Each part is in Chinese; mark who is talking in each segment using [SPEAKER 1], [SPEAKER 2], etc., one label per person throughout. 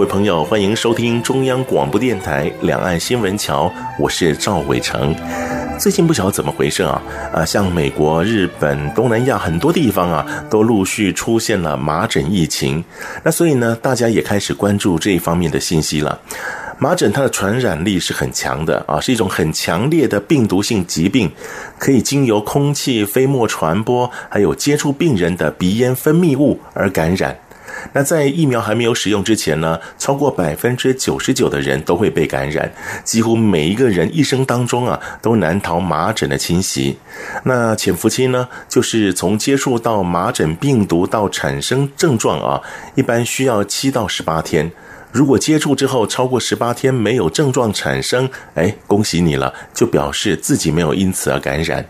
[SPEAKER 1] 各位朋友，欢迎收听中央广播电台《两岸新闻桥》，我是赵伟成。最近不晓得怎么回事啊，啊，像美国、日本、东南亚很多地方啊，都陆续出现了麻疹疫情。那所以呢，大家也开始关注这一方面的信息了。麻疹它的传染力是很强的啊，是一种很强烈的病毒性疾病，可以经由空气飞沫传播，还有接触病人的鼻咽分泌物而感染。那在疫苗还没有使用之前呢，超过百分之九十九的人都会被感染，几乎每一个人一生当中啊，都难逃麻疹的侵袭。那潜伏期呢，就是从接触到麻疹病毒到产生症状啊，一般需要七到十八天。如果接触之后超过十八天没有症状产生，哎，恭喜你了，就表示自己没有因此而感染。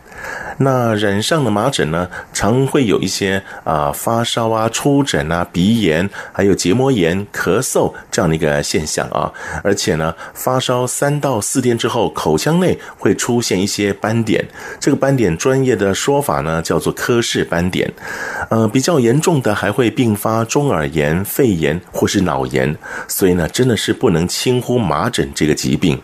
[SPEAKER 1] 那染上的麻疹呢，常会有一些啊、发烧啊、出疹啊、鼻炎，还有结膜炎、咳嗽这样的一个现象啊。而且呢，发烧三到四天之后，口腔内会出现一些斑点，这个斑点专业的说法呢叫做柯氏斑点。呃，比较严重的还会并发中耳炎、肺炎或是脑炎。所以呢，真的是不能轻忽麻疹这个疾病。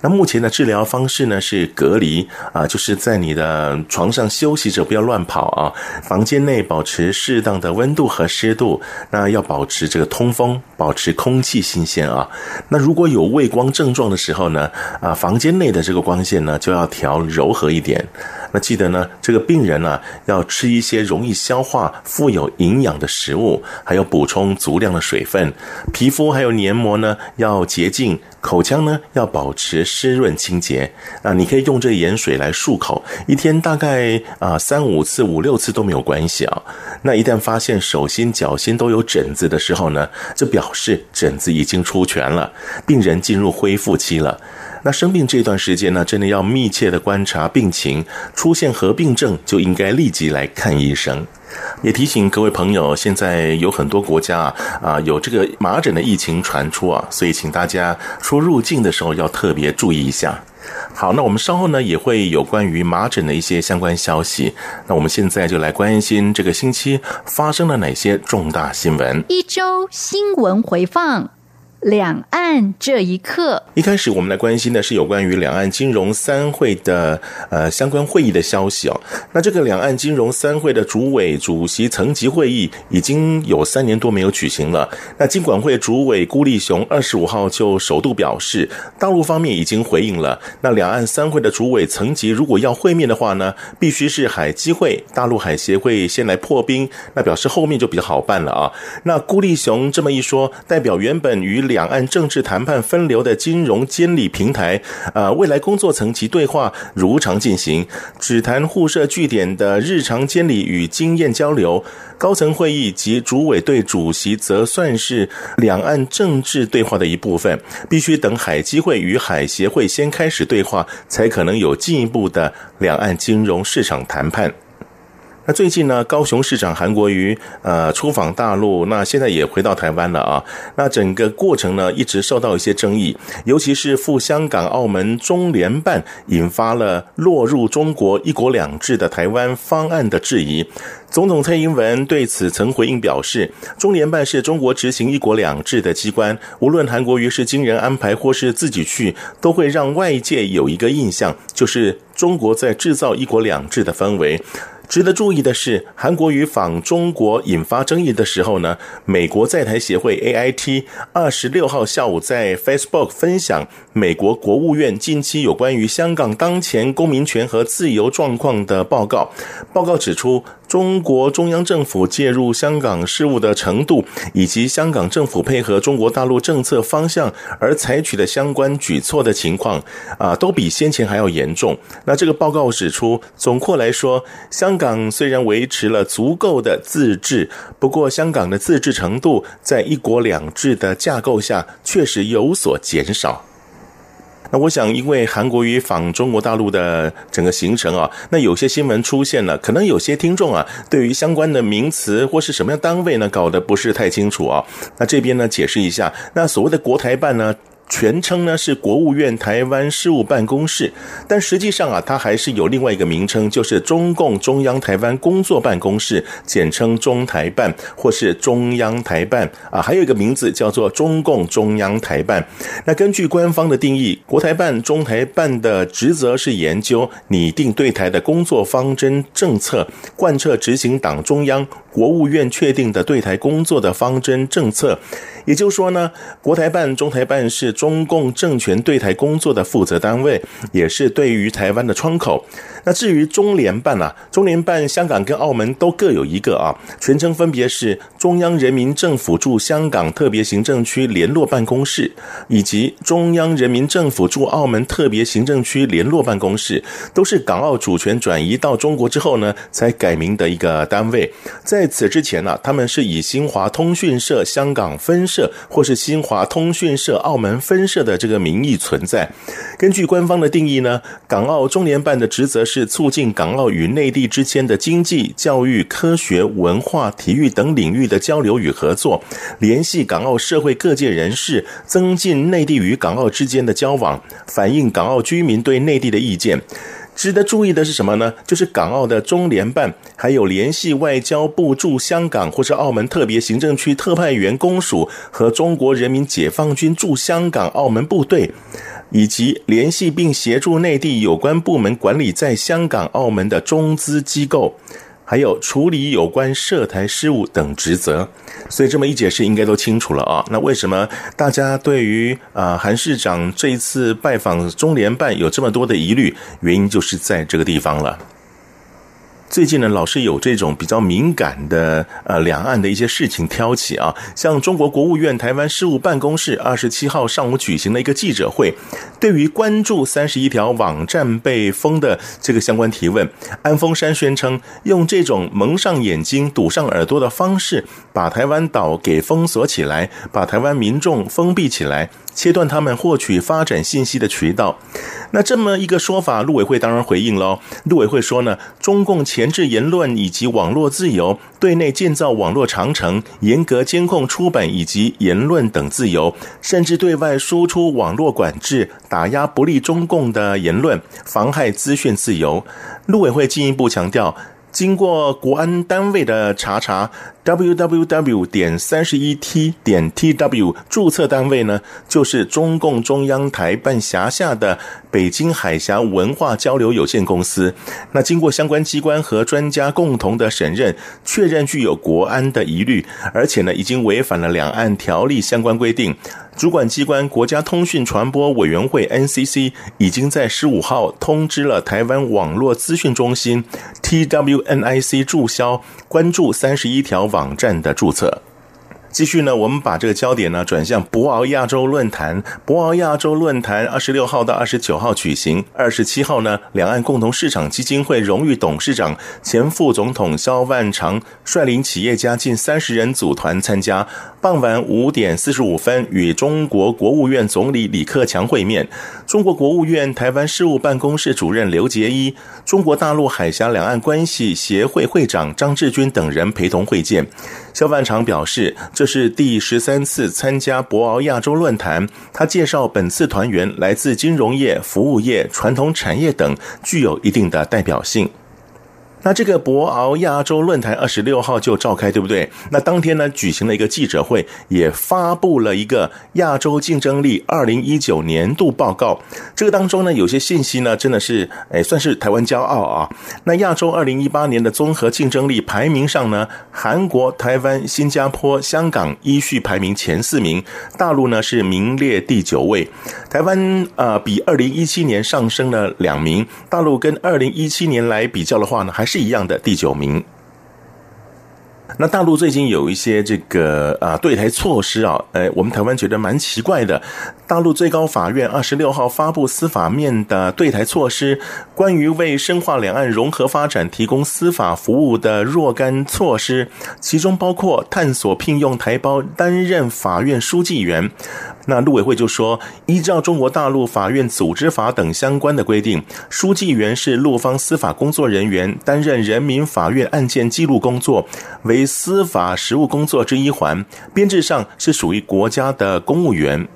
[SPEAKER 1] 那目前的治疗方式呢是隔离啊，就是在你的床上休息着，不要乱跑啊。房间内保持适当的温度和湿度，那要保持这个通风，保持空气新鲜啊。那如果有畏光症状的时候呢，啊，房间内的这个光线呢就要调柔和一点。那记得呢，这个病人呢要吃一些容易消化、富有营养的食物，还有补充足量的水分。皮肤还有黏膜呢要洁净，口腔呢要保持湿润清洁。啊，你可以用这盐水来漱口，一天大概啊三五次、五六次都没有关系啊。那一旦发现手心、脚心都有疹子的时候呢，这表示疹子已经出全了，病人进入恢复期了。那生病这段时间呢，真的要密切的观察病情，出现合并症就应该立即来看医生。也提醒各位朋友，现在有很多国家啊啊有这个麻疹的疫情传出啊，所以请大家出入境的时候要特别注意一下。好，那我们稍后呢也会有关于麻疹的一些相关消息。那我们现在就来关心这个星期发生了哪些重大新闻。
[SPEAKER 2] 一周新闻回放。两岸这一刻，
[SPEAKER 1] 一开始我们来关心的是有关于两岸金融三会的呃相关会议的消息哦。那这个两岸金融三会的主委主席层级会议已经有三年多没有举行了。那金管会主委辜立雄二十五号就首度表示，大陆方面已经回应了。那两岸三会的主委层级如果要会面的话呢，必须是海基会、大陆海协会先来破冰，那表示后面就比较好办了啊。那辜立雄这么一说，代表原本与两岸政治谈判分流的金融监理平台，呃，未来工作层级对话如常进行，只谈互设据点的日常监理与经验交流。高层会议及主委对主席则算是两岸政治对话的一部分，必须等海基会与海协会先开始对话，才可能有进一步的两岸金融市场谈判。最近呢，高雄市长韩国瑜呃出访大陆，那现在也回到台湾了啊。那整个过程呢，一直受到一些争议，尤其是赴香港、澳门中联办，引发了落入中国一国两制的台湾方案的质疑。总统蔡英文对此曾回应表示，中联办是中国执行一国两制的机关，无论韩国瑜是经人安排或是自己去，都会让外界有一个印象，就是中国在制造一国两制的氛围。值得注意的是，韩国与访中国引发争议的时候呢，美国在台协会 AIT 二十六号下午在 Facebook 分享美国国务院近期有关于香港当前公民权和自由状况的报告。报告指出，中国中央政府介入香港事务的程度，以及香港政府配合中国大陆政策方向而采取的相关举措的情况啊，都比先前还要严重。那这个报告指出，总括来说，香港虽然维持了足够的自治，不过香港的自治程度在一国两制的架构下确实有所减少。那我想，因为韩国瑜访中国大陆的整个行程啊，那有些新闻出现了，可能有些听众啊，对于相关的名词或是什么样单位呢，搞得不是太清楚啊。那这边呢，解释一下，那所谓的国台办呢，全称呢是国务院台湾事务办公室，但实际上啊，它还是有另外一个名称，就是中共中央台湾工作办公室，简称中台办或是中央台办啊，还有一个名字叫做中共中央台办。那根据官方的定义，国台办、中台办的职责是研究、拟定对台的工作方针政策，贯彻执行党中央、国务院确定的对台工作的方针政策。也就是说呢，国台办、中台办是中共政权对台工作的负责单位，也是对于台湾的窗口。那至于中联办啊，中联办香港跟澳门都各有一个啊，全称分别是中央人民政府驻香港特别行政区联络办公室，以及中央人民政府驻澳门特别行政区联络办公室，都是港澳主权转移到中国之后呢，才改名的一个单位。在此之前呢，他们是以新华通讯社香港分社或是新华通讯社澳门分社的这个名义存在。根据官方的定义呢，港澳中联办的职责是促进港澳与内地之间的经济、教育、科学、文化、体育等领域的交流与合作，联系港澳社会各界人士，增进内地与港澳之间的交往，反映港澳居民对内地的意见。值得注意的是什么呢？就是港澳的中联办，还有联系外交部驻香港或是澳门特别行政区特派员公署和中国人民解放军驻香港、澳门部队，以及联系并协助内地有关部门管理在香港、澳门的中资机构。还有处理有关涉台事务等职责，所以这么一解释，应该都清楚了啊。那为什么大家对于啊韩市长这一次拜访中联办有这么多的疑虑？原因就是在这个地方了。最近呢，老是有这种比较敏感的呃两岸的一些事情挑起啊，像中国国务院台湾事务办公室二十七号上午举行了一个记者会，对于关注三十一条网站被封的这个相关提问，安峰山宣称用这种蒙上眼睛、堵上耳朵的方式，把台湾岛给封锁起来，把台湾民众封闭起来。切断他们获取发展信息的渠道，那这么一个说法，陆委会当然回应喽。陆委会说呢，中共前钳制言论以及网络自由，对内建造网络长城，严格监控出版以及言论等自由，甚至对外输出网络管制，打压不利中共的言论，妨害资讯自由。陆委会进一步强调。经过国安单位的查查，www 点三十一 t 点 tw 注册单位呢，就是中共中央台办辖下的北京海峡文化交流有限公司。那经过相关机关和专家共同的审认，确认具有国安的疑虑，而且呢，已经违反了两岸条例相关规定。主管机关国家通讯传播委员会 NCC 已经在十五号通知了台湾网络资讯中心 TWNIC 注销关注三十一条网站的注册。继续呢，我们把这个焦点呢转向博鳌亚洲论坛。博鳌亚洲论坛二十六号到二十九号举行，二十七号呢，两岸共同市场基金会荣誉董事长、前副总统萧万长率领企业家近三十人组团参加。傍晚五点四十五分，与中国国务院总理李克强会面。中国国务院台湾事务办公室主任刘杰一、中国大陆海峡两岸关系协会会长张志军等人陪同会见。肖万长表示，这是第十三次参加博鳌亚洲论坛。他介绍，本次团员来自金融业、服务业、传统产业等，具有一定的代表性。那这个博鳌亚洲论坛二十六号就召开，对不对？那当天呢，举行了一个记者会，也发布了一个亚洲竞争力二零一九年度报告。这个当中呢，有些信息呢，真的是诶，算是台湾骄傲啊。那亚洲二零一八年的综合竞争力排名上呢，韩国、台湾、新加坡、香港依序排名前四名，大陆呢是名列第九位。台湾呃，比二零一七年上升了两名，大陆跟二零一七年来比较的话呢，还是。一样的第九名。那大陆最近有一些这个啊对台措施啊，呃，我们台湾觉得蛮奇怪的。大陆最高法院二十六号发布司法面的对台措施，关于为深化两岸融合发展提供司法服务的若干措施，其中包括探索聘用台胞担任法院书记员。那陆委会就说，依照中国大陆法院组织法等相关的规定，书记员是陆方司法工作人员，担任人民法院案件记录工作，为司法实务工作之一环，编制上是属于国家的公务员。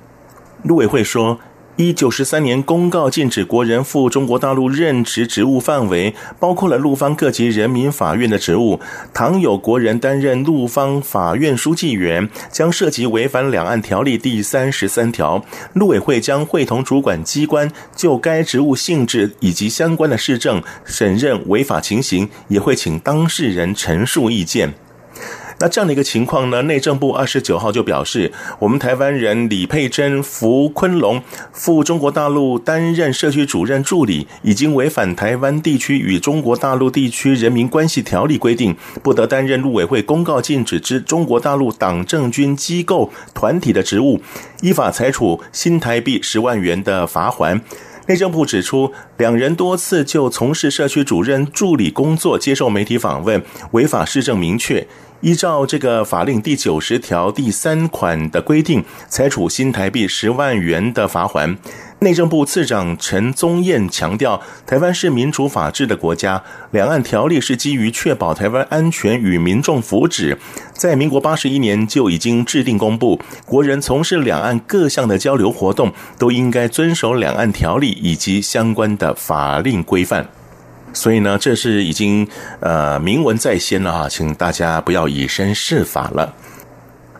[SPEAKER 1] 陆委会说。一九十三年公告禁止国人赴中国大陆任职职务范围包括了陆方各级人民法院的职务。倘有国人担任陆方法院书记员，将涉及违反两岸条例第三十三条。陆委会将会同主管机关就该职务性质以及相关的市政审认违法情形，也会请当事人陈述意见。那这样的一个情况呢，内政部二十九号就表示，我们台湾人李佩珍、符昆龙赴中国大陆担任社区主任助理，已经违反台湾地区与中国大陆地区人民关系条例规定，不得担任陆委会公告禁止之中国大陆党政军机构团体的职务，依法裁处新台币十万元的罚锾。内政部指出，两人多次就从事社区主任助理工作接受媒体访问，违法事政明确。依照这个法令第九十条第三款的规定，裁处新台币十万元的罚锾。内政部次长陈宗彦强调，台湾是民主法治的国家，两岸条例是基于确保台湾安全与民众福祉，在民国八十一年就已经制定公布，国人从事两岸各项的交流活动，都应该遵守两岸条例以及相关的法令规范。所以呢，这是已经呃明文在先了哈，请大家不要以身试法了。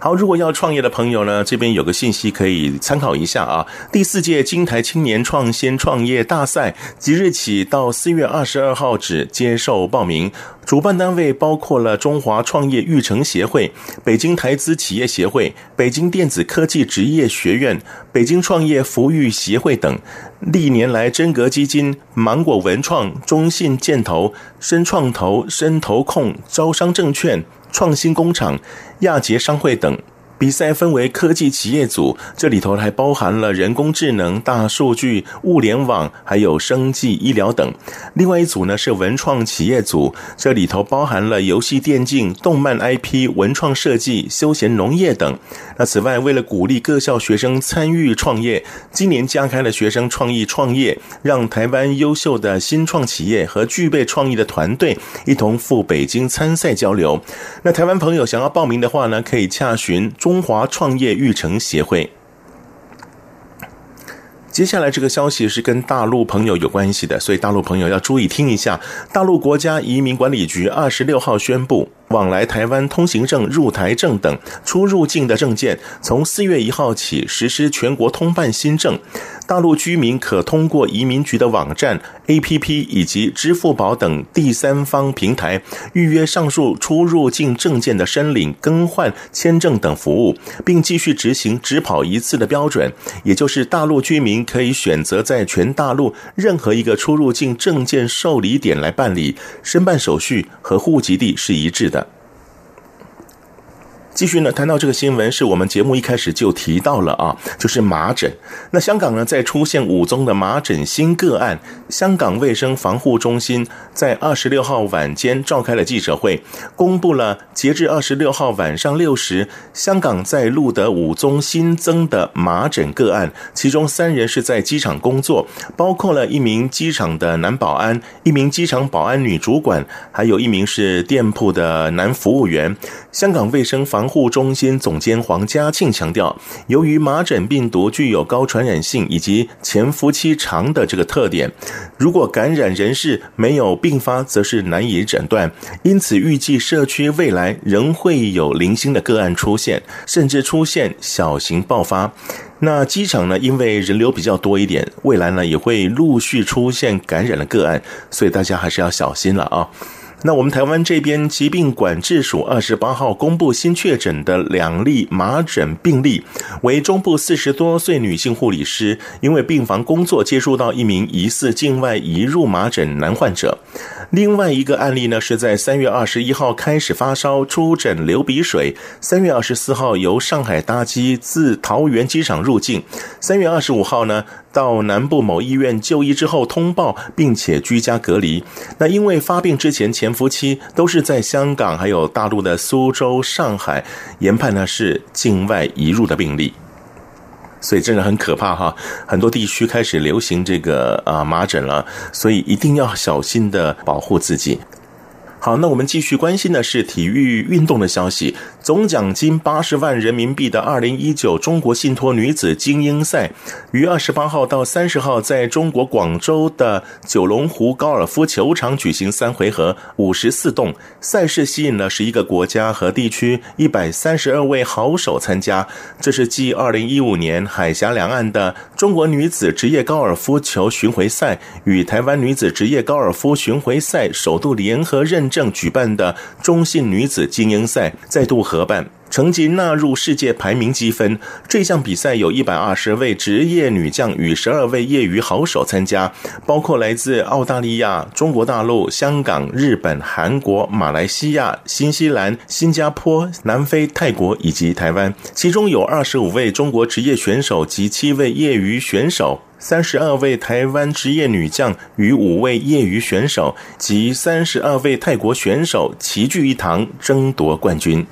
[SPEAKER 1] 好，如果要创业的朋友呢，这边有个信息可以参考一下啊。第四届金台青年创新创业大赛即日起到四月二十二号止接受报名，主办单位包括了中华创业育成协会、北京台资企业协会、北京电子科技职业学院、北京创业服务协会等。历年来，真格基金、芒果文创、中信建投、深创投、深投控、招商证券、创新工厂。亚杰商会等。比赛分为科技企业组，这里头还包含了人工智能、大数据、物联网，还有生技医疗等。另外一组呢是文创企业组，这里头包含了游戏电竞、动漫 IP、文创设计、休闲农业等。那此外，为了鼓励各校学生参与创业，今年加开了学生创意创业，让台湾优秀的新创企业和具备创意的团队一同赴北京参赛交流。那台湾朋友想要报名的话呢，可以洽询。中华创业育成协会。接下来这个消息是跟大陆朋友有关系的，所以大陆朋友要注意听一下。大陆国家移民管理局二十六号宣布。往来台湾通行证、入台证等出入境的证件，从四月一号起实施全国通办新政。大陆居民可通过移民局的网站、APP 以及支付宝等第三方平台预约上述出入境证件的申领、更换签证等服务，并继续执行只跑一次的标准，也就是大陆居民可以选择在全大陆任何一个出入境证件受理点来办理，申办手续和户籍地是一致的。继续呢，谈到这个新闻，是我们节目一开始就提到了啊，就是麻疹。那香港呢，在出现五宗的麻疹新个案，香港卫生防护中心在二十六号晚间召开了记者会，公布了截至二十六号晚上六时，香港在录得五宗新增的麻疹个案，其中三人是在机场工作，包括了一名机场的男保安，一名机场保安女主管，还有一名是店铺的男服务员。香港卫生防防护中心总监黄家庆强调，由于麻疹病毒具有高传染性以及潜伏期长的这个特点，如果感染人士没有并发，则是难以诊断。因此，预计社区未来仍会有零星的个案出现，甚至出现小型爆发。那机场呢，因为人流比较多一点，未来呢也会陆续出现感染的个案，所以大家还是要小心了啊。那我们台湾这边疾病管制署二十八号公布新确诊的两例麻疹病例，为中部四十多岁女性护理师，因为病房工作接触到一名疑似境外移入麻疹男患者。另外一个案例呢，是在三月二十一号开始发烧、出疹、流鼻水，三月二十四号由上海搭机自桃园机场入境，三月二十五号呢，到南部某医院就医之后通报，并且居家隔离。那因为发病之前前夫妻都是在香港还有大陆的苏州、上海，研判呢是境外移入的病例。所以真的很可怕哈，很多地区开始流行这个啊麻疹了，所以一定要小心的保护自己。好，那我们继续关心的是体育运动的消息。总奖金八十万人民币的二零一九中国信托女子精英赛，于二十八号到三十号在中国广州的九龙湖高尔夫球场举行三回合，五十四洞。赛事吸引了十一个国家和地区一百三十二位好手参加。这是继二零一五年海峡两岸的中国女子职业高尔夫球巡回赛与台湾女子职业高尔夫巡回赛首度联合认证举办的中信女子精英赛再度合办，成绩纳入世界排名积分。这项比赛有一百二十位职业女将与十二位业余好手参加，包括来自澳大利亚、中国大陆、香港、日本、韩国、马来西亚、新西兰、新加坡、南非、泰国以及台湾。其中有二十五位中国职业选手及七位业余选手。三十二位台湾职业女将与五位业余选手及三十二位泰国选手齐聚一堂争夺冠军。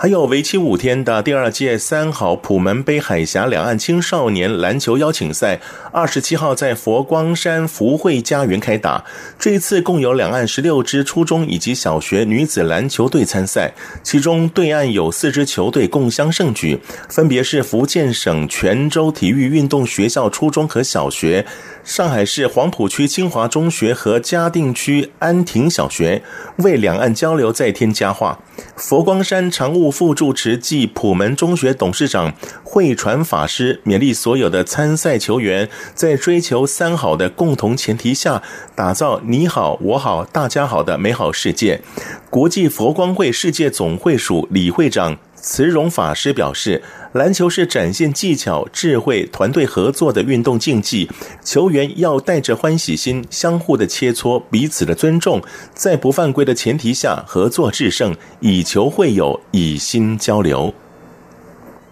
[SPEAKER 1] 还有为期五天的第二届三好普门杯海峡两岸青少年篮球邀请赛，二十七号在佛光山福慧家园开打。这一次共有两岸十六支初中以及小学女子篮球队参赛，其中对岸有四支球队共襄盛举，分别是福建省泉州体育运动学校初中和小学。上海市黄浦区清华中学和嘉定区安亭小学为两岸交流再添佳话。佛光山常务副住持暨普门中学董事长慧传法师勉励所有的参赛球员，在追求三好的共同前提下，打造你好我好大家好的美好世界。国际佛光会世界总会署李会长。慈荣法师表示，篮球是展现技巧、智慧、团队合作的运动竞技，球员要带着欢喜心，相互的切磋，彼此的尊重，在不犯规的前提下合作制胜，以球会友，以心交流。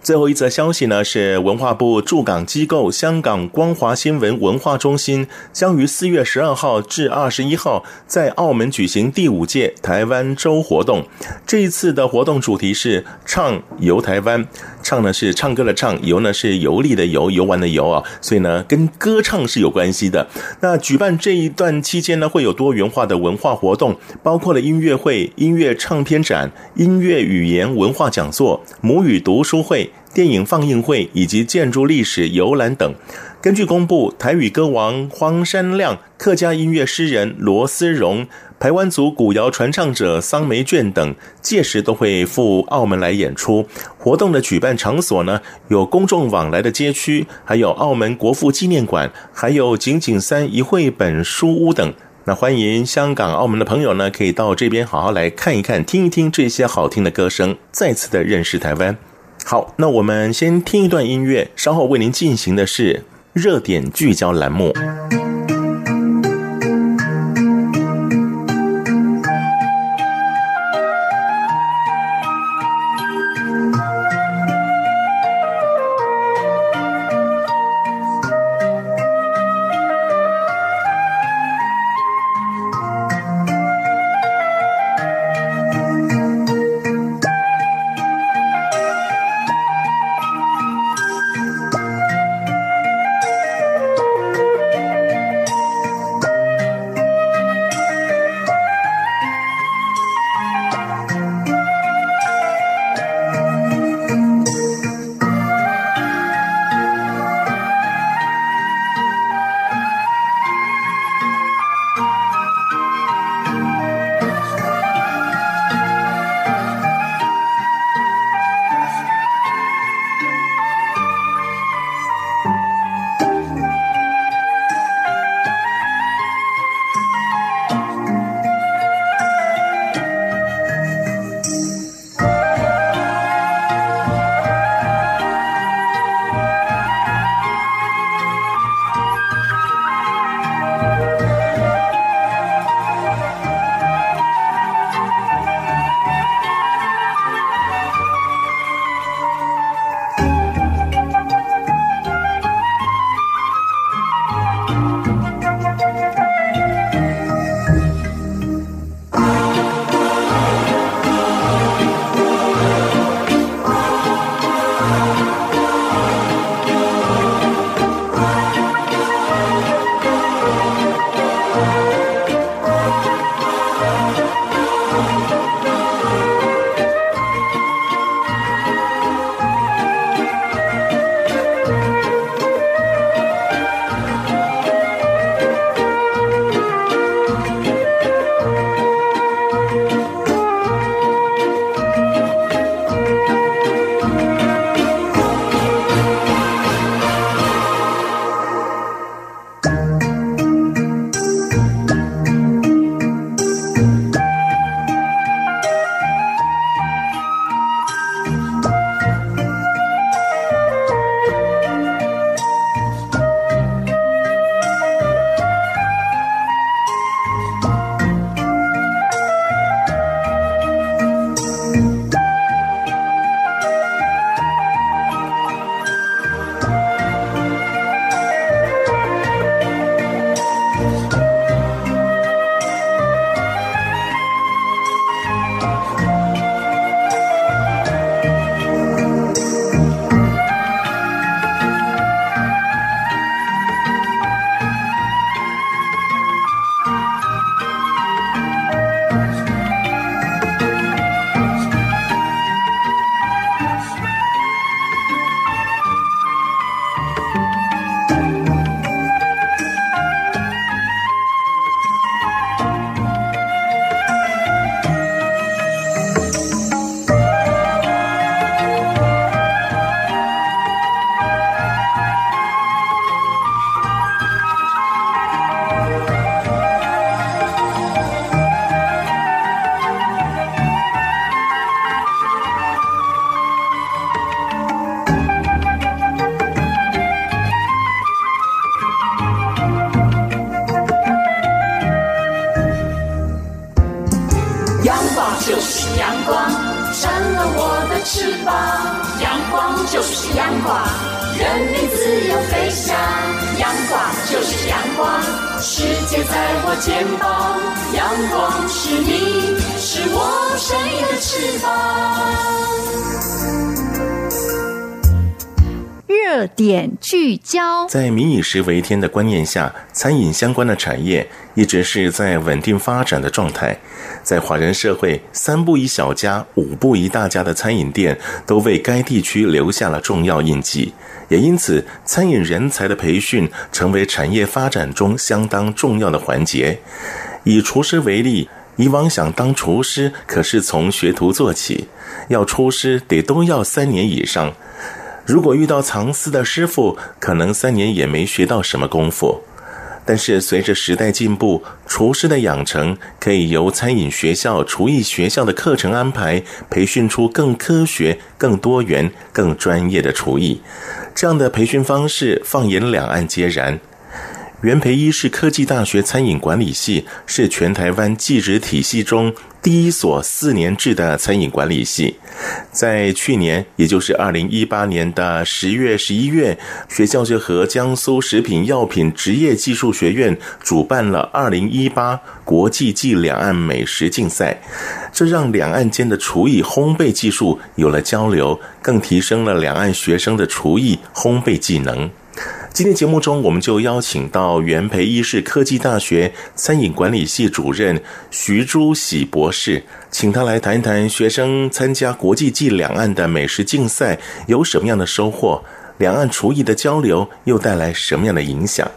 [SPEAKER 1] 最后一则消息呢，是文化部驻港机构香港光华新闻文化中心将于四月十二号至二十一号在澳门举行第五届台湾周活动。这一次的活动主题是“唱游台湾”，唱呢是唱歌的唱，游呢是游历的游，游玩的游啊，所以呢跟歌唱是有关系的。那举办这一段期间呢，会有多元化的文化活动，包括了音乐会、音乐唱片展、音乐语言文化讲座、母语读书会。电影放映会以及建筑历史游览等。根据公布，台语歌王荒山亮、客家音乐诗人罗思荣、台湾族古谣传唱者桑梅卷等，届时都会赴澳门来演出。活动的举办场所呢，有公众往来的街区，还有澳门国父纪念馆，还有井井三一绘本书屋等。那欢迎香港、澳门的朋友呢，可以到这边好好来看一看、听一听这些好听的歌声，再次的认识台湾。好，那我们先听一段音乐，稍后为您进行的是热点聚焦栏目。
[SPEAKER 3] 是你，是我生命的翅膀。
[SPEAKER 2] 热点聚焦，
[SPEAKER 1] 在“民以食为天”的观念下，餐饮相关的产业一直是在稳定发展的状态。在华人社会，三步一小家、五步一大家的餐饮店都为该地区留下了重要印记。也因此，餐饮人才的培训成为产业发展中相当重要的环节。以厨师为例，以往想当厨师，可是从学徒做起，要出师得都要三年以上。如果遇到藏私的师傅，可能三年也没学到什么功夫。但是随着时代进步，厨师的养成可以由餐饮学校、厨艺学校的课程安排，培训出更科学、更多元、更专业的厨艺。这样的培训方式，放眼两岸皆然。元培医是科技大学餐饮管理系是全台湾技职体系中第一所四年制的餐饮管理系。在去年，也就是二零一八年的十月、十一月，学校就和江苏食品药品职业技术学院主办了二零一八国际暨两岸美食竞赛，这让两岸间的厨艺烘焙技术有了交流，更提升了两岸学生的厨艺烘焙技能。今天节目中，我们就邀请到元培医事科技大学餐饮管理系主任徐朱喜博士，请他来谈一谈学生参加国际暨两岸的美食竞赛有什么样的收获，两岸厨艺的交流又带来什么样的影响。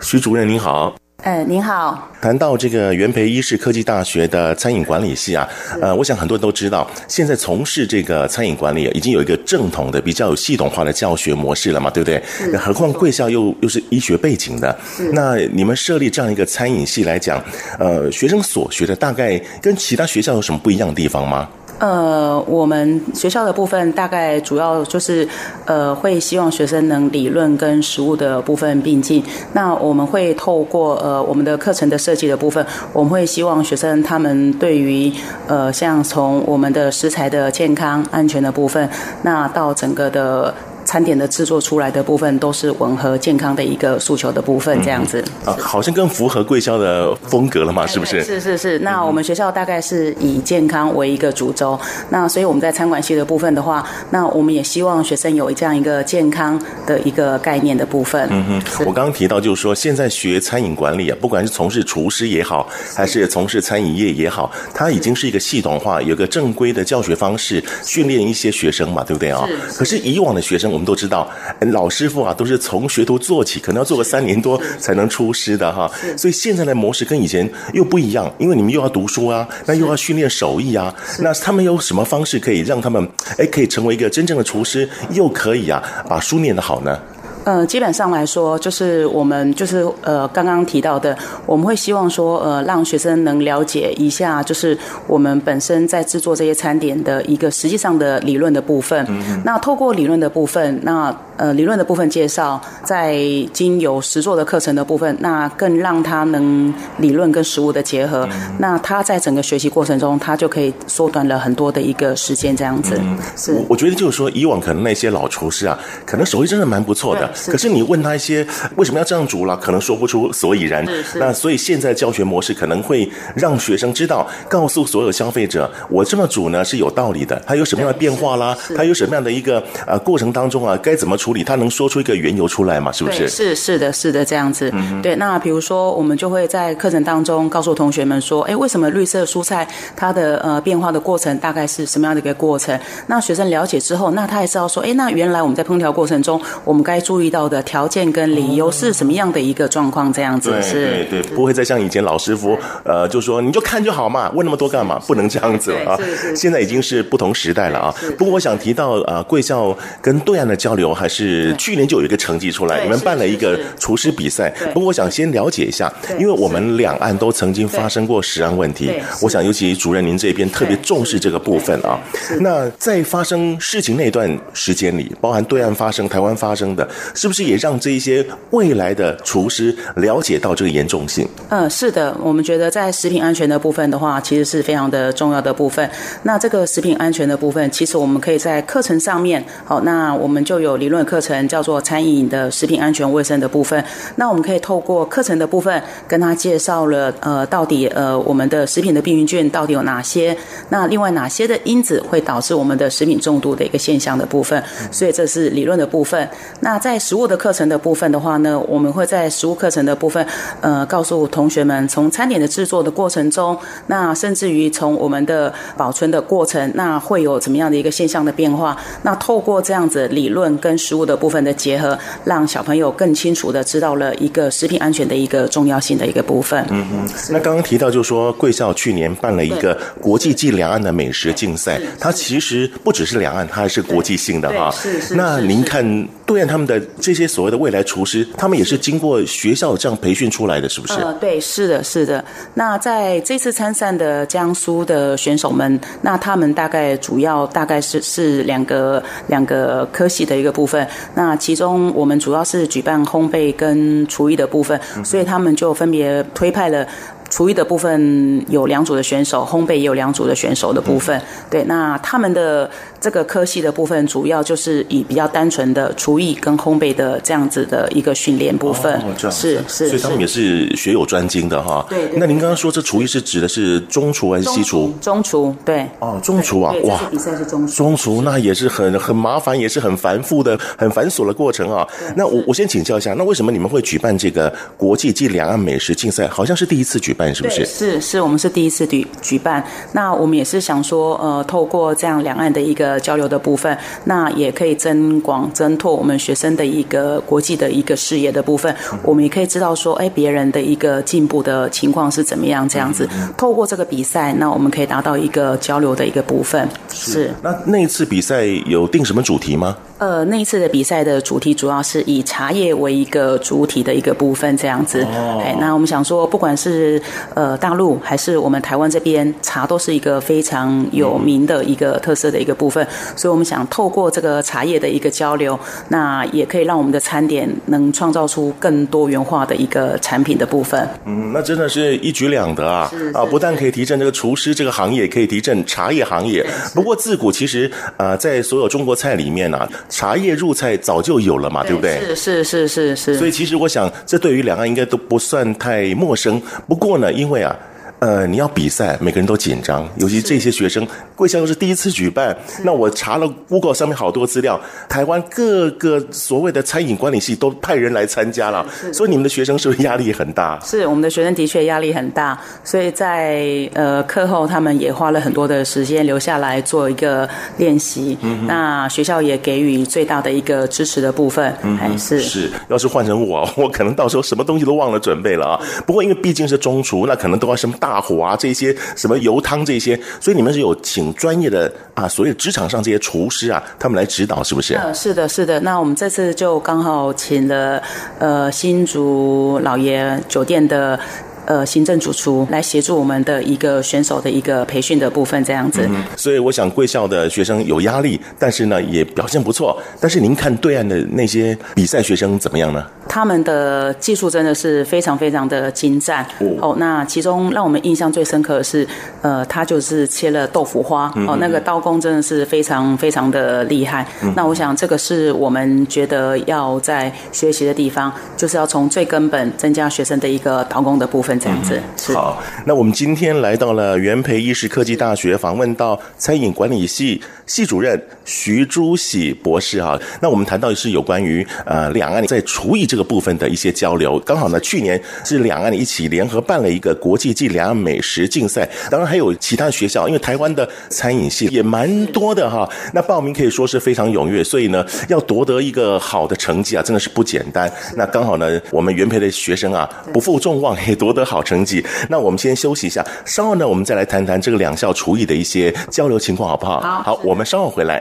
[SPEAKER 1] 徐主任您好。
[SPEAKER 4] 呃，您好。
[SPEAKER 1] 谈到这个元培医事科技大学的餐饮管理系啊，呃，我想很多人都知道，现在从事这个餐饮管理已经有一个正统的、比较有系统化的教学模式了嘛，对不对？何况贵校又又是医学背景的，那你们设立这样一个餐饮系来讲，呃，学生所学的大概跟其他学校有什么不一样的地方吗？
[SPEAKER 4] 呃，我们学校的部分大概主要就是，呃，会希望学生能理论跟实务的部分并进。那我们会透过呃我们的课程的设计的部分，我们会希望学生他们对于呃像从我们的食材的健康安全的部分，那到整个的。餐点的制作出来的部分都是吻合健康的一个诉求的部分，这样子
[SPEAKER 1] 啊，好像更符合贵校的风格了嘛，是不是？
[SPEAKER 4] 是是是。那我们学校大概是以健康为一个主轴，那所以我们在餐馆系的部分的话，那我们也希望学生有这样一个健康的一个概念的部分。嗯
[SPEAKER 1] 哼，我刚刚提到就是说，现在学餐饮管理啊，不管是从事厨师也好，还是从事餐饮业也好，它已经是一个系统化，有个正规的教学方式，训练一些学生嘛，对不对啊？可是以往的学生，我们都知道，老师傅啊都是从学徒做起，可能要做个三年多才能出师的哈。所以现在的模式跟以前又不一样，因为你们又要读书啊，那又要训练手艺啊。那他们有什么方式可以让他们哎可以成为一个真正的厨师，又可以啊把书念得好呢？
[SPEAKER 4] 呃，基本上来说，就是我们就是呃刚刚提到的，我们会希望说呃让学生能了解一下，就是我们本身在制作这些餐点的一个实际上的理论的部分。嗯。那透过理论的部分，那呃理论的部分介绍，在经由实作的课程的部分，那更让他能理论跟实物的结合。嗯。那他在整个学习过程中，他就可以缩短了很多的一个时间，这样子。嗯。是。
[SPEAKER 1] 我觉得就是说，以往可能那些老厨师啊，可能手艺真的蛮不错的。可是你问他一些为什么要这样煮了，可能说不出所以然。那所以现在教学模式可能会让学生知道，告诉所有消费者，我这么煮呢是有道理的，它有什么样的变化啦，它有什么样的一个呃过程当中啊该怎么处理，他能说出一个缘由出来嘛？是不是？
[SPEAKER 4] 是是的是的这样子。嗯、对，那比如说我们就会在课程当中告诉同学们说，哎，为什么绿色蔬菜它的呃变化的过程大概是什么样的一个过程？那学生了解之后，那他也知道说，哎，那原来我们在烹调过程中，我们该注意到的。条件跟理由是什么样的一个状况？这样子是，
[SPEAKER 1] 对对对，不会再像以前老师傅，呃，就说你就看就好嘛，问那么多干嘛？不能这样子了啊！现在已经是不同时代了啊。不过我想提到啊，贵校跟对岸的交流还是去年就有一个成绩出来，你们办了一个厨师比赛。不过我想先了解一下，因为我们两岸都曾经发生过食安问题，我想尤其主任您这边特别重视这个部分啊。那在发生事情那段时间里，包含对岸发生、台湾发生的，是不是也让这一些未来的厨师了解到这个严重性？
[SPEAKER 4] 嗯，是的，我们觉得在食品安全的部分的话，其实是非常的重要的部分。那这个食品安全的部分，其实我们可以在课程上面，好，那我们就有理论课程叫做餐饮的食品安全卫生的部分。那我们可以透过课程的部分，跟他介绍了呃，到底呃我们的食品的病原菌到底有哪些，那另外哪些的因子会导致我们的食品中毒的一个现象的部分。所以这是理论的部分。那在食物的课程的部分的话呢，我们会在食物课程的部分，呃，告诉同学们从餐点的制作的过程中，那甚至于从我们的保存的过程，那会有怎么样的一个现象的变化？那透过这样子理论跟实务的部分的结合，让小朋友更清楚的知道了一个食品安全的一个重要性的一个部分。
[SPEAKER 1] 嗯嗯。那刚刚提到就是说，贵校去年办了一个国际暨两岸的美食竞赛，它其实不只是两岸，它还是国际性的哈。是是。那您看，对岸他们的这些所谓的未来厨师，他们也是经过学校这样培训出来的，是不是？
[SPEAKER 4] 呃，对，是的，是的。那在这次参赛的江苏的选手们，那他们大概主要大概是是两个两个科系的一个部分。那其中我们主要是举办烘焙跟厨艺的部分，所以他们就分别推派了。厨艺的部分有两组的选手，烘焙也有两组的选手的部分。对，那他们的这个科系的部分，主要就是以比较单纯的厨艺跟烘焙的这样子的一个训练部分。
[SPEAKER 1] 哦，这样是是，所以他们也是学有专精的哈。对。那您刚刚说这厨艺是指的是中厨还是西厨？
[SPEAKER 4] 中厨，对。
[SPEAKER 1] 哦，中厨啊，哇！
[SPEAKER 4] 比赛是中厨。
[SPEAKER 1] 中厨那也是很很麻烦，也是很繁复的、很繁琐的过程啊。那我我先请教一下，那为什么你们会举办这个国际暨两岸美食竞赛？好像是第一次举办。是不是？
[SPEAKER 4] 是是，我们是第一次举举办。那我们也是想说，呃，透过这样两岸的一个交流的部分，那也可以增广增拓我们学生的一个国际的一个视野的部分。我们也可以知道说，哎，别人的一个进步的情况是怎么样？这样子，透过这个比赛，那我们可以达到一个交流的一个部分。是。是
[SPEAKER 1] 那那一次比赛有定什么主题吗？
[SPEAKER 4] 呃，那一次的比赛的主题主要是以茶叶为一个主体的一个部分，这样子。哦。哎，那我们想说，不管是呃，大陆还是我们台湾这边，茶都是一个非常有名的一个特色的一个部分，所以我们想透过这个茶叶的一个交流，那也可以让我们的餐点能创造出更多元化的一个产品的部分。
[SPEAKER 1] 嗯，那真的是一举两得啊！啊，不但可以提振这个厨师这个行业，也可以提振茶叶行业。不过自古其实啊，在所有中国菜里面啊，茶叶入菜早就有了嘛，对不对？
[SPEAKER 4] 是是是是是。
[SPEAKER 1] 所以其实我想，这对于两岸应该都不算太陌生。不过呢，因为啊。呃，你要比赛，每个人都紧张，尤其这些学生，贵校又是第一次举办。那我查了 Google 上面好多资料，台湾各个所谓的餐饮管理系都派人来参加了，所以你们的学生是不是压力很大？
[SPEAKER 4] 是，我们的学生的确压力很大，所以在呃课后他们也花了很多的时间留下来做一个练习。嗯，那学校也给予最大的一个支持的部分。嗯，还是
[SPEAKER 1] 是，要是换成我，我可能到时候什么东西都忘了准备了啊。不过因为毕竟是中厨，那可能都要什么大。大火啊，这些什么油汤这些，所以你们是有请专业的啊，所谓职场上这些厨师啊，他们来指导，是不是？
[SPEAKER 4] 呃，是的，是的。那我们这次就刚好请了呃新竹老爷酒店的。呃，行政主厨来协助我们的一个选手的一个培训的部分，这样子。嗯，
[SPEAKER 1] 所以我想贵校的学生有压力，但是呢也表现不错。但是您看对岸的那些比赛学生怎么样呢？
[SPEAKER 4] 他们的技术真的是非常非常的精湛。哦，哦，那其中让我们印象最深刻的是，呃，他就是切了豆腐花。嗯，哦，那个刀工真的是非常非常的厉害。嗯，那我想这个是我们觉得要在学习的地方，就是要从最根本增加学生的一个刀工的部分。这样子、嗯、
[SPEAKER 1] 好，那我们今天来到了元培医师科技大学，访问到餐饮管理系系主任徐朱喜博士哈。那我们谈到的是有关于呃两岸在厨艺这个部分的一些交流。刚好呢，去年是两岸一起联合办了一个国际暨两岸美食竞赛，当然还有其他学校，因为台湾的餐饮系也蛮多的哈。那报名可以说是非常踊跃，所以呢，要夺得一个好的成绩啊，真的是不简单。那刚好呢，我们元培的学生啊，不负众望，也夺得。好成绩，那我们先休息一下，稍后呢，我们再来谈谈这个两校厨艺的一些交流情况，好不好？
[SPEAKER 4] 好，
[SPEAKER 1] 好，我们稍后回
[SPEAKER 5] 来。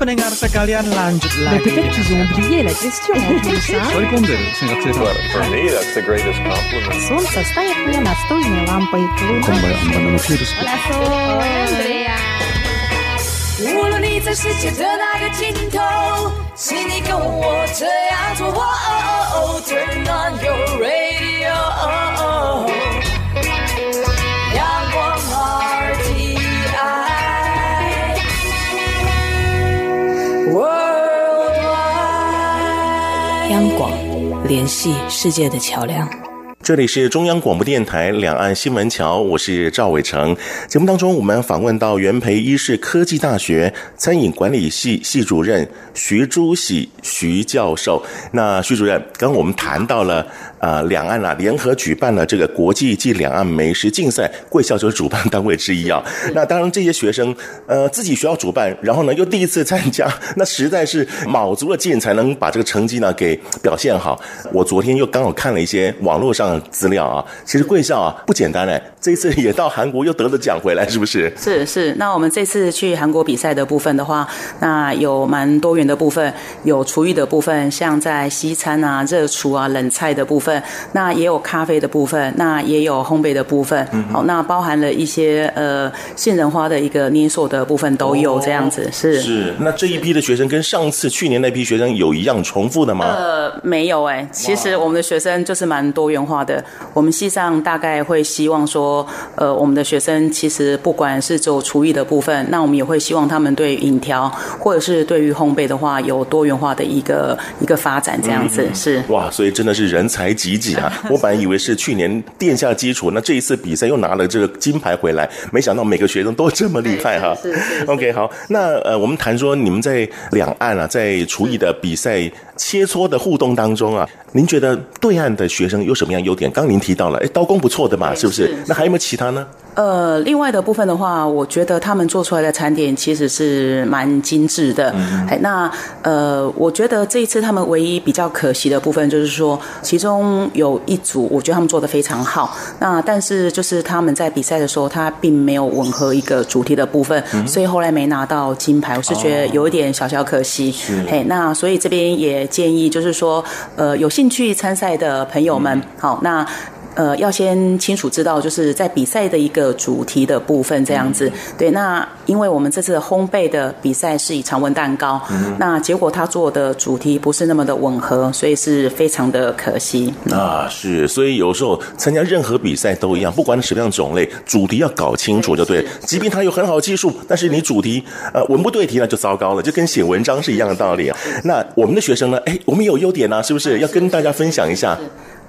[SPEAKER 5] pendengar sekalian lanjut
[SPEAKER 2] Mais
[SPEAKER 5] lagi.
[SPEAKER 2] peut-être qu'ils ont oublié la question en tout ça.
[SPEAKER 5] Sekundă, singa
[SPEAKER 6] Well, for me, that's the greatest compliment.
[SPEAKER 7] Солнце стоит мне настольной лампой.
[SPEAKER 5] 今晩我们的 Peter
[SPEAKER 3] 无论你在世界的哪个尽头，请你跟我这样做。哦哦哦，Turn on your radio。
[SPEAKER 4] 联系世界的桥梁。
[SPEAKER 1] 这里是中央广播电台两岸新闻桥，我是赵伟成。节目当中，我们访问到元培医事科技大学餐饮管理系系主任徐朱喜徐教授。那徐主任，刚刚我们谈到了呃两岸啊联合举办了这个国际暨两岸美食竞赛，贵校就是主办单位之一啊。那当然这些学生呃自己学校主办，然后呢又第一次参加，那实在是卯足了劲才能把这个成绩呢给表现好。我昨天又刚好看了一些网络上。资料啊，其实贵校啊不简单哎，这一次也到韩国又得了奖回来，是不是？
[SPEAKER 4] 是是，那我们这次去韩国比赛的部分的话，那有蛮多元的部分，有厨艺的部分，像在西餐啊、热厨啊、冷菜的部分，那也有咖啡的部分，那也有烘焙的部分，嗯、好，那包含了一些呃杏仁花的一个捏塑的部分都有这样子，是。
[SPEAKER 1] 是。那这一批的学生跟上次去年那批学生有一样重复的吗？
[SPEAKER 4] 呃，没有哎，其实我们的学生就是蛮多元化的。我们系上大概会希望说，呃，我们的学生其实不管是走厨艺的部分，那我们也会希望他们对饮调或者是对于烘焙的话有多元化的一个一个发展，这样子、嗯、是
[SPEAKER 1] 哇，所以真的是人才济济啊！我本来以为是去年垫下基础，那这一次比赛又拿了这个金牌回来，没想到每个学生都这么厉害哈。
[SPEAKER 4] 是
[SPEAKER 1] OK，好，那呃，我们谈说你们在两岸啊，在厨艺的比赛切磋的互动当中啊，您觉得对岸的学生有什么样优点？刚您提到了，哎，刀工不错的嘛，是不是？那还有没有其他呢？
[SPEAKER 4] 呃，另外的部分的话，我觉得他们做出来的餐点其实是蛮精致的。嗯，那呃，我觉得这一次他们唯一比较可惜的部分就是说，其中有一组我觉得他们做的非常好。那但是就是他们在比赛的时候，他并没有吻合一个主题的部分，嗯、所以后来没拿到金牌，我是觉得有一点小小可惜。是、那所以这边也建议就是说，呃，有兴趣参赛的朋友们，嗯、好，那。呃，要先清楚知道，就是在比赛的一个主题的部分这样子。嗯、对，那因为我们这次烘焙的比赛是以常温蛋糕，嗯、那结果他做的主题不是那么的吻合，所以是非常的可惜。
[SPEAKER 1] 啊，是，所以有时候参加任何比赛都一样，不管什么样种类，主题要搞清楚就对。即便他有很好的技术，但是你主题呃文不对题那就糟糕了，就跟写文章是一样的道理啊。那我们的学生呢？哎，我们有优点啊，是不是？要跟大家分享一下。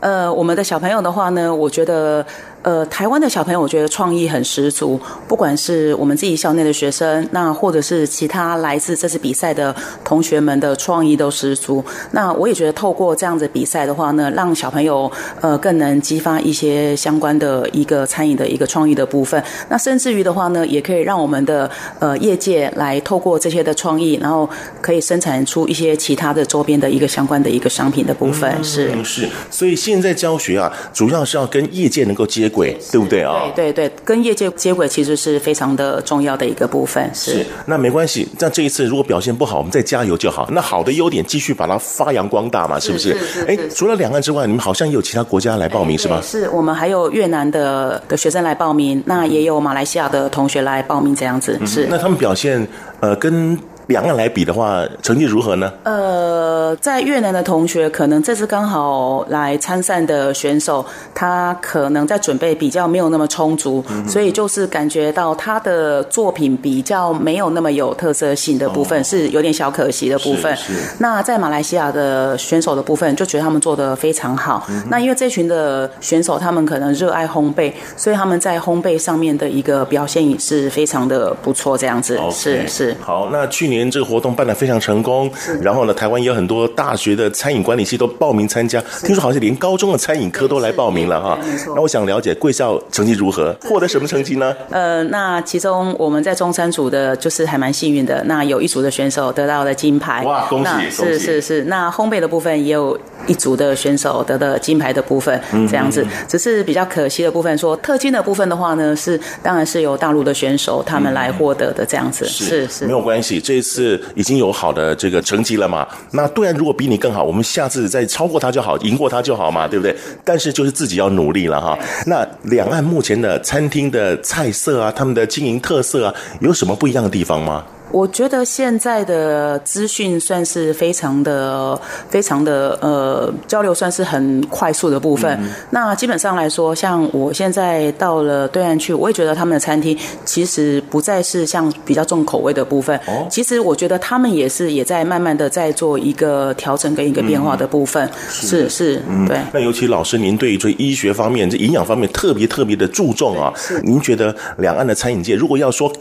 [SPEAKER 4] 呃，我们的小朋友的话呢，我觉得。呃，台湾的小朋友，我觉得创意很十足。不管是我们自己校内的学生，那或者是其他来自这次比赛的同学们的创意都十足。那我也觉得透过这样子比赛的话呢，让小朋友呃更能激发一些相关的一个餐饮的一个创意的部分。那甚至于的话呢，也可以让我们的呃业界来透过这些的创意，然后可以生产出一些其他的周边的一个相关的一个商品的部分。
[SPEAKER 1] 嗯、
[SPEAKER 4] 是
[SPEAKER 1] 是，所以现在教学啊，主要是要跟业界能够接轨。对不对啊？
[SPEAKER 4] 对对对，跟业界接轨其实是非常的重要的一个部分。是，
[SPEAKER 1] 是那没关系。那这一次如果表现不好，我们再加油就好。那好的优点继续把它发扬光大嘛，是不是？哎，除了两岸之外，你们好像也有其他国家来报名是吧？
[SPEAKER 4] 是我们还有越南的的学生来报名，那也有马来西亚的同学来报名，这样子是。
[SPEAKER 1] 那他们表现呃跟两岸来比的话，成绩如何呢？
[SPEAKER 4] 呃，在越南的同学，可能这次刚好来参赛的选手，他可能在准备比较没有那么充足，嗯、所以就是感觉到他的作品比较没有那么有特色性的部分，哦、是有点小可惜的部分。那在马来西亚的选手的部分，就觉得他们做的非常好。嗯、那因为这群的选手，他们可能热爱烘焙，所以他们在烘焙上面的一个表现也是非常的不错。这样子是是。
[SPEAKER 1] 好，那去年这个活动办得非常成功，然后呢，台湾也有很多大学的餐饮管理系都报名参加，听说好像连高中的餐饮科都来报名了哈。那我想了解贵校成绩如何，获得什么成绩呢？
[SPEAKER 4] 呃，那其中我们在中餐组的，就是还蛮幸运的，那有一组的选手得到了金牌。
[SPEAKER 1] 哇，恭喜！
[SPEAKER 4] 是是是，那烘焙的部分也有一组的选手得到金牌的部分，这样子。只是比较可惜的部分，说特金的部分的话呢，是当然是由大陆的选手他们来获得的这样子。是是，是
[SPEAKER 1] 没有关系，这一次已经有好的这个成绩了嘛。那对岸如果比你更好，我们下次再超过他就好，赢过他就好嘛，对不对？但是就是自己要努力了哈。那两岸目前的餐厅的菜色啊，他们的经营特色啊，有什么不一样的地方吗？
[SPEAKER 4] 我觉得现在的资讯算是非常的、非常的呃交流，算是很快速的部分。嗯、那基本上来说，像我现在到了对岸去，我也觉得他们的餐厅其实不再是像比较重口味的部分。哦，其实我觉得他们也是也在慢慢的在做一个调整跟一个变化的部分。嗯、是是，嗯，对。
[SPEAKER 1] 那尤其老师您对于这医学方面、这营养方面特别特别的注重啊。是。您觉得两岸的餐饮界如果要说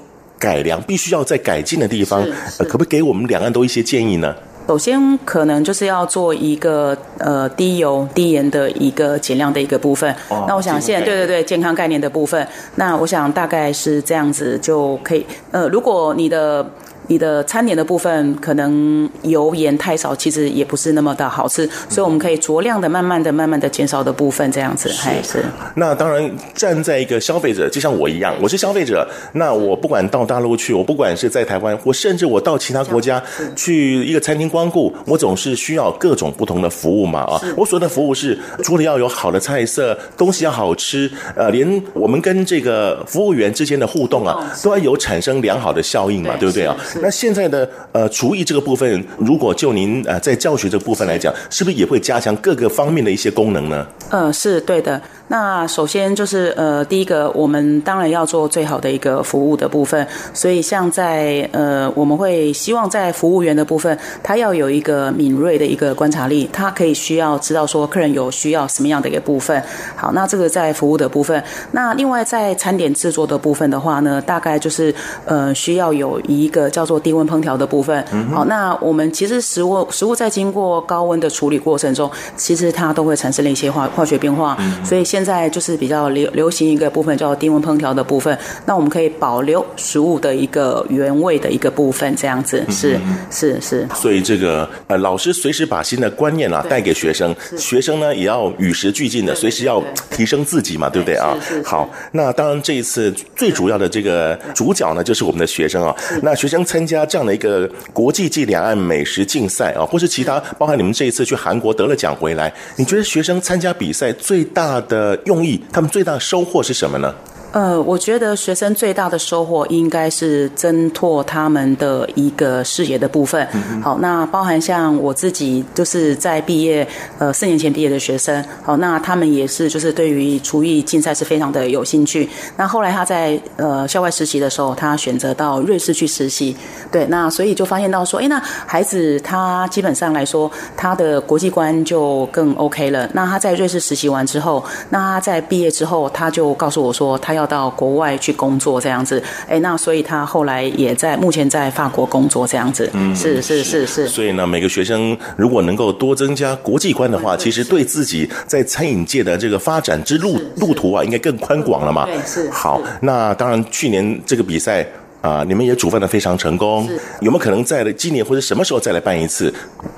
[SPEAKER 1] 改良必须要在改进的地方，呃，可不可以给我们两岸都一些建议呢？
[SPEAKER 4] 首先，可能就是要做一个呃低油低盐的一个减量的一个部分。哦、那我想现在对对对健康概念的部分，那我想大概是这样子就可以。呃，如果你的你的餐点的部分可能油盐太少，其实也不是那么的好吃，所以我们可以酌量的、慢慢的、慢慢的减少的部分，这样子还是。
[SPEAKER 1] 那当然，站在一个消费者，就像我一样，我是消费者。那我不管到大陆去，我不管是在台湾，我甚至我到其他国家去一个餐厅光顾，我总是需要各种不同的服务嘛啊。我所谓的服务是，除了要有好的菜色，东西要好吃，呃，连我们跟这个服务员之间的互动啊，都要有产生良好的效应嘛，对不对啊？那现在的呃厨艺这个部分，如果就您呃在教学这个部分来讲，是不是也会加强各个方面的一些功能呢？
[SPEAKER 4] 嗯，是对的。那首先就是呃，第一个，我们当然要做最好的一个服务的部分。所以像在呃，我们会希望在服务员的部分，他要有一个敏锐的一个观察力，他可以需要知道说客人有需要什么样的一个部分。好，那这个在服务的部分。那另外在餐点制作的部分的话呢，大概就是呃，需要有一个叫做低温烹调的部分。好，那我们其实食物食物在经过高温的处理过程中，其实它都会产生了一些化化学变化。所以现现在就是比较流流行一个部分叫低温烹调的部分，那我们可以保留食物的一个原味的一个部分，这样子是是是。
[SPEAKER 1] 所以这个呃，老师随时把新的观念啊带给学生，学生呢也要与时俱进的，随时要提升自己嘛，对不对啊？好，那当然这一次最主要的这个主角呢，就是我们的学生啊。那学生参加这样的一个国际暨两岸美食竞赛啊，或是其他，包含你们这一次去韩国得了奖回来，你觉得学生参加比赛最大的呃用意，他们最大的收获是什么呢？
[SPEAKER 4] 呃，我觉得学生最大的收获应该是增拓他们的一个视野的部分。嗯、好，那包含像我自己，就是在毕业呃四年前毕业的学生。好，那他们也是就是对于厨艺竞赛是非常的有兴趣。那后来他在呃校外实习的时候，他选择到瑞士去实习。对，那所以就发现到说，哎，那孩子他基本上来说，他的国际观就更 OK 了。那他在瑞士实习完之后，那他在毕业之后，他就告诉我说，他要。要到国外去工作这样子，哎，那所以他后来也在目前在法国工作这样子，嗯，是是是是。
[SPEAKER 1] 所以呢，每个学生如果能够多增加国际观的话，其实对自己在餐饮界的这个发展之路路途啊，应该更宽广了嘛。对，是。好，那当然，去年这个比赛。啊，你们也主办的非常成功，有没有可能在今年或者什么时候再来办一次？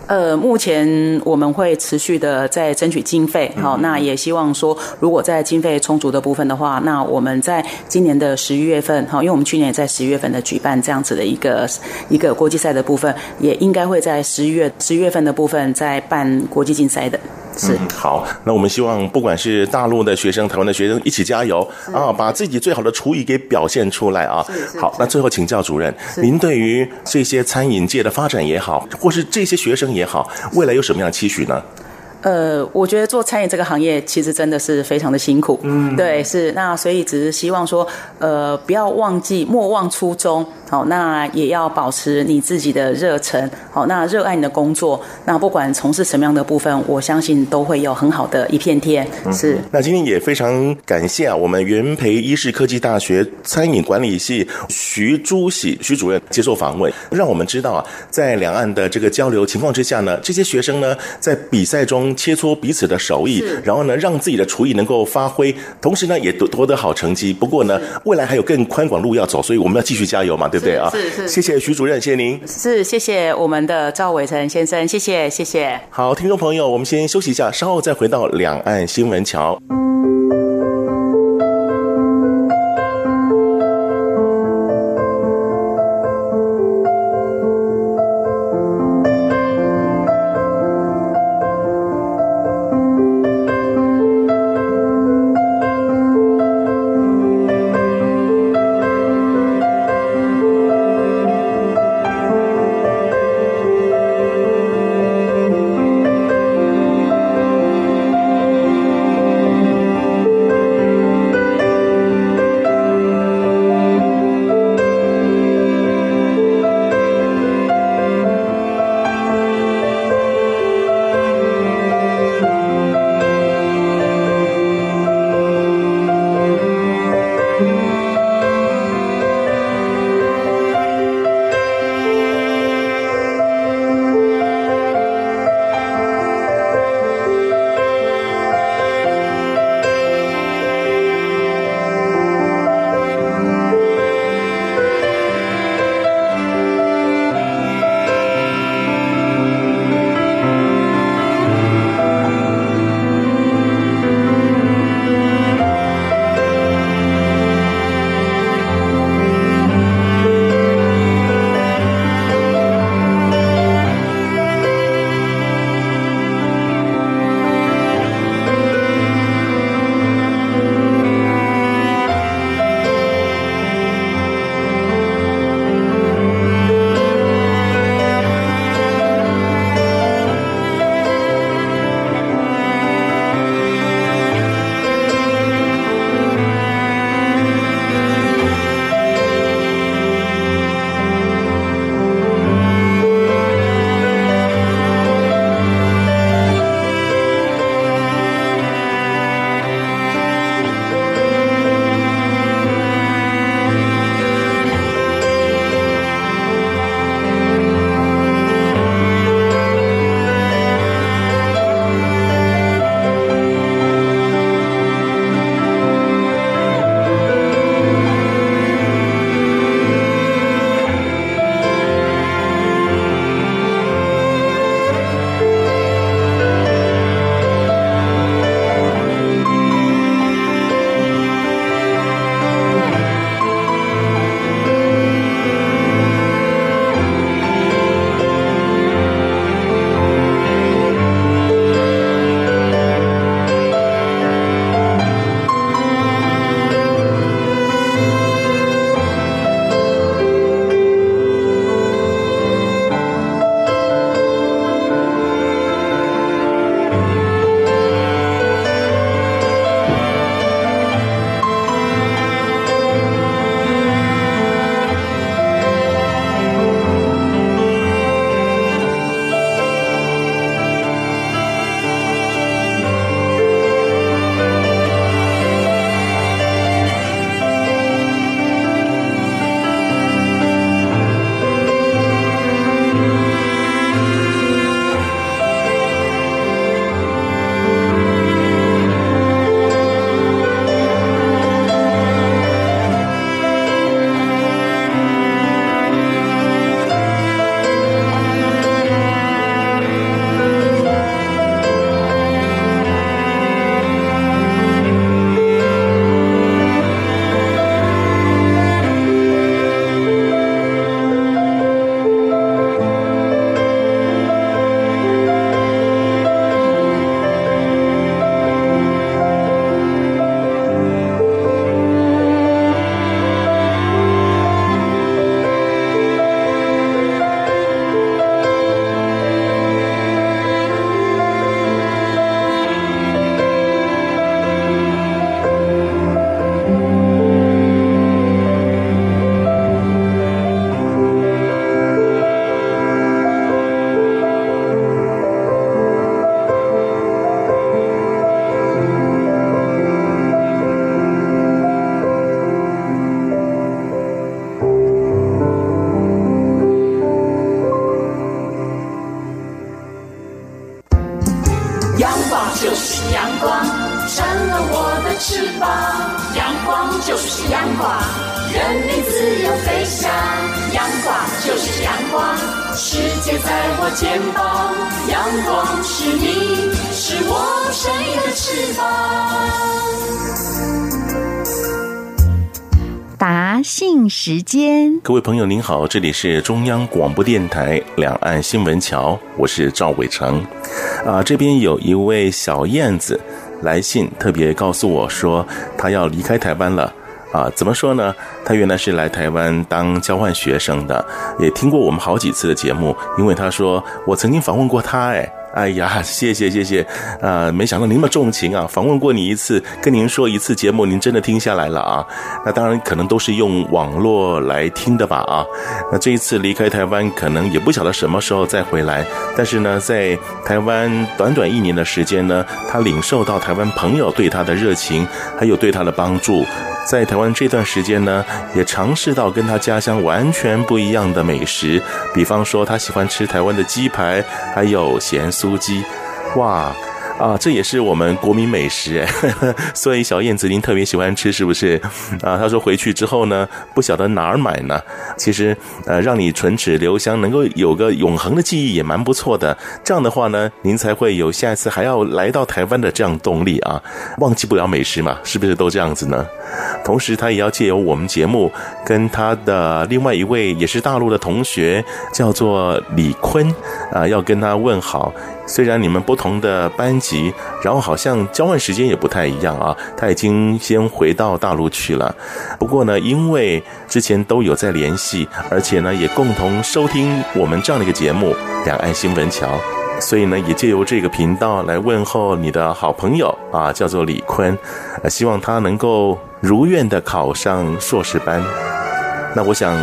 [SPEAKER 4] 呃，目前我们会持续的在争取经费，好、嗯，那也希望说，如果在经费充足的部分的话，那我们在今年的十一月份，好，因为我们去年也在十一月份的举办这样子的一个一个国际赛的部分，也应该会在十一月十一月份的部分再办国际竞赛的。是、
[SPEAKER 1] 嗯、好，那我们希望不管是大陆的学生、台湾的学生一起加油啊，把自己最好的厨艺给表现出来啊。好，那最后请教主任，您对于这些餐饮界的发展也好，或是这些学生也好，未来有什么样的期许呢？
[SPEAKER 4] 呃，我觉得做餐饮这个行业其实真的是非常的辛苦，嗯，对，是那所以只是希望说，呃，不要忘记莫忘初衷，好，那也要保持你自己的热忱，好，那热爱你的工作，那不管从事什么样的部分，我相信都会有很好的一片天，是。
[SPEAKER 1] 那今天也非常感谢啊，我们元培医事科技大学餐饮管理系徐朱喜徐主任接受访问，让我们知道啊，在两岸的这个交流情况之下呢，这些学生呢在比赛中。切磋彼此的手艺，然后呢，让自己的厨艺能够发挥，同时呢，也夺夺得好成绩。不过呢，未来还有更宽广路要走，所以我们要继续加油嘛，对不对啊？是是。谢谢徐主任，谢谢您。
[SPEAKER 4] 是，谢谢我们的赵伟成先生，谢谢谢谢。
[SPEAKER 1] 好，听众朋友，我们先休息一下，稍后再回到两岸新
[SPEAKER 2] 闻桥。
[SPEAKER 1] 各位朋友您好，这里是中央广播电台两岸新闻桥，我是赵伟成。啊，这边有一位小燕子来信，特别告诉我说，她要离开台湾了。啊，怎么说呢？她原来是来台湾当交换学生的，也听过我们好几次的节目，因为她说我曾经访问过她，哎。哎呀，谢谢谢谢，啊、呃，没想到您那么重情啊！访问过你一次，跟您说一次节目，您真的听下来了啊？那当然可能都是用网络来听的吧啊？那这一次离开台湾，可能也不晓得什么时候再回来。但是呢，在台湾短短一年的时间呢，他领受到台湾朋友对他的热情，还有对他的帮助。在台湾这段时间呢，也尝试到跟他家乡完全不一样的美食，比方说他喜欢吃台湾的鸡排，还有咸酥鸡，哇！啊，这也是我们国民美食哎，所以小燕子您特别喜欢吃是不是？啊，他说回去之后呢，不晓得哪儿买呢。其实，呃，让你唇齿留香，能够有个永恒的记忆也蛮不错的。这样的话呢，您才会有下一次还要来到台湾的这样动力啊。忘记不了美食嘛，是不是都这样子呢？同时，他也要借由我们节目，跟他的另外一位也是大陆的同学，叫做李坤啊，要跟他问好。虽然你们不同的班级，然后好像交换时间也不太一样啊。他已经先回到大陆去了。不过呢，因为之前都有在联系，而且呢也共同收听我们这样的一个节目《两岸新闻桥》，所以呢也借由这个频道来问候你的好朋友啊，叫做李坤，希望他能够如愿的考上硕士班。那我想。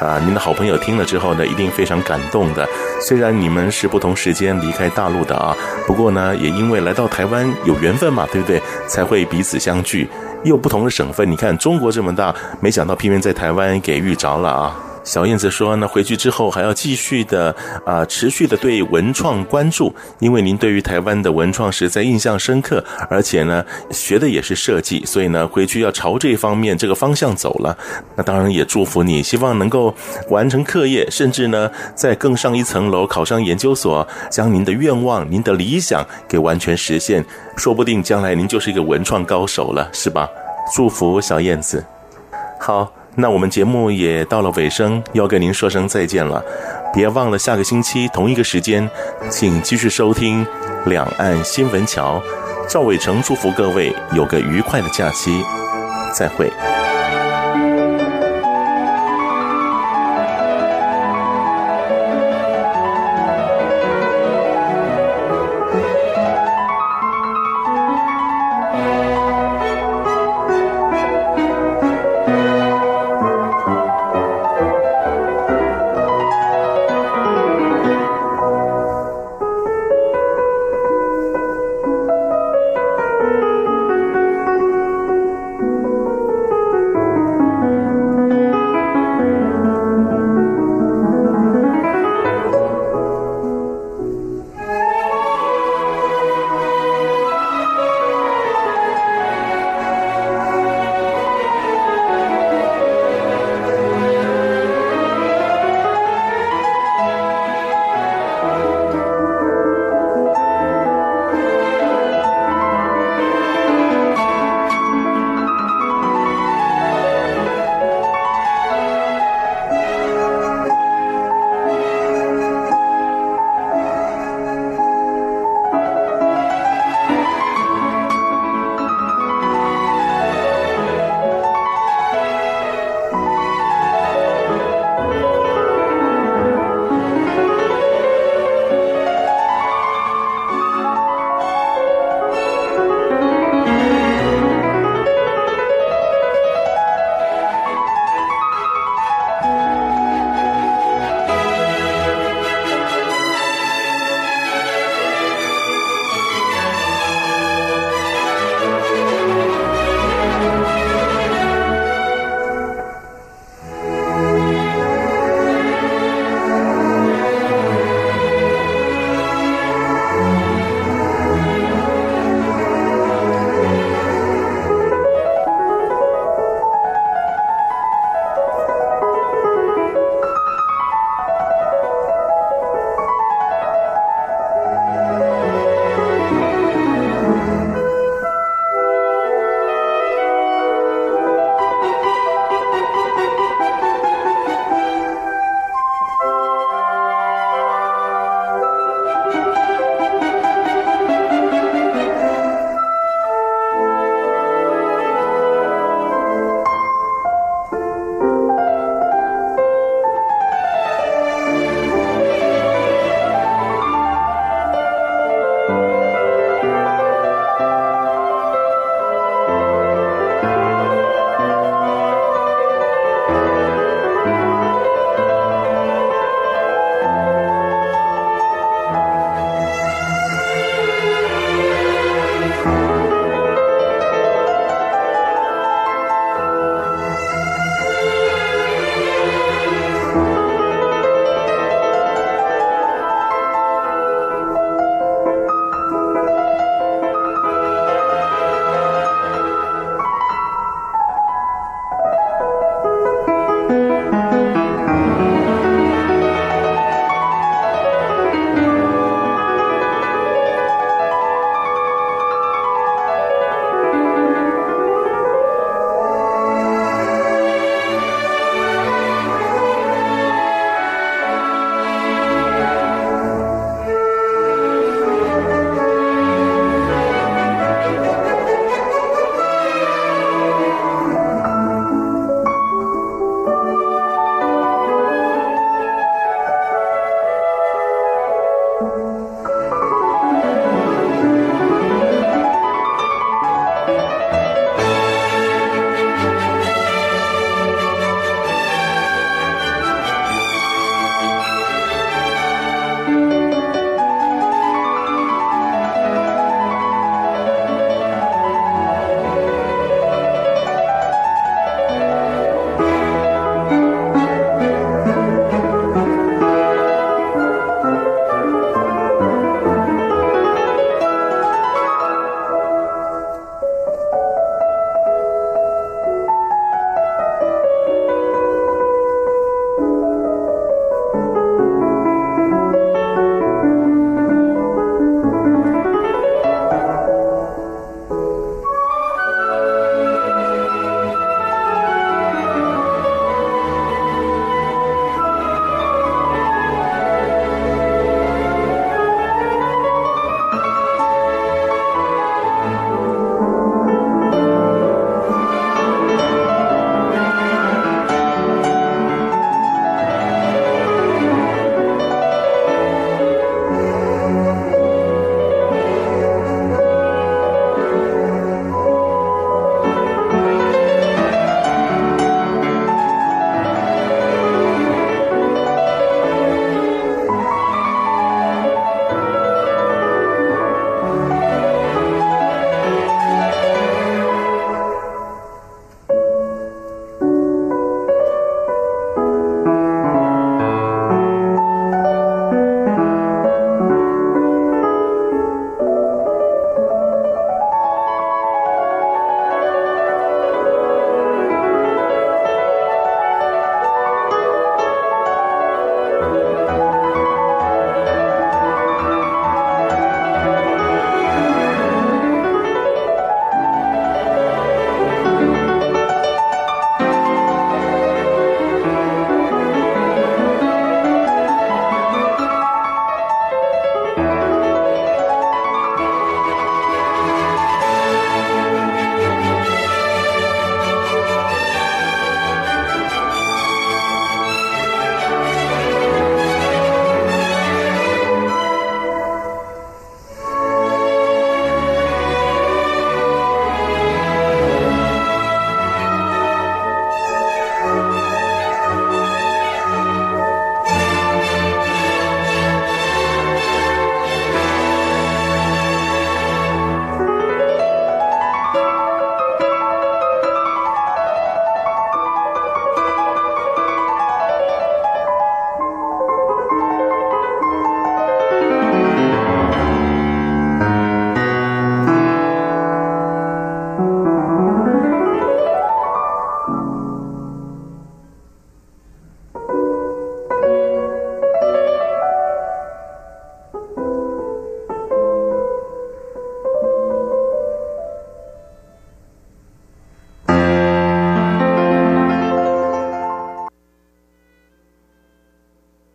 [SPEAKER 1] 啊，您的好朋友听了之后呢，一定非常感动的。虽然你们是不同时间离开大陆的啊，不过呢，也因为来到台湾有缘分嘛，对不对？才会彼此相聚。又不同的省份，你看中国这么大，没想到偏偏在台湾给遇着了啊。小燕子说呢，回去之后还要继续的啊、持续的对文创关注，因为您对于台湾的文创实在印象深刻，而且呢，学的也是设计，所以呢，回去要朝这方面这个方向走了。那当然也祝福你，希望能够完成课业，甚至呢，再更上一层楼，考上研究所，将您的愿望、您的理想给完全实现，说不定将来您就是一个文创高手了，是吧？祝福小燕子，好。那我们节目也到了尾声，要跟您说声再见了。别忘了下个星期同一个时间，请继续收听《两岸新闻桥》。赵伟成祝福各位有个愉快的假期，再会。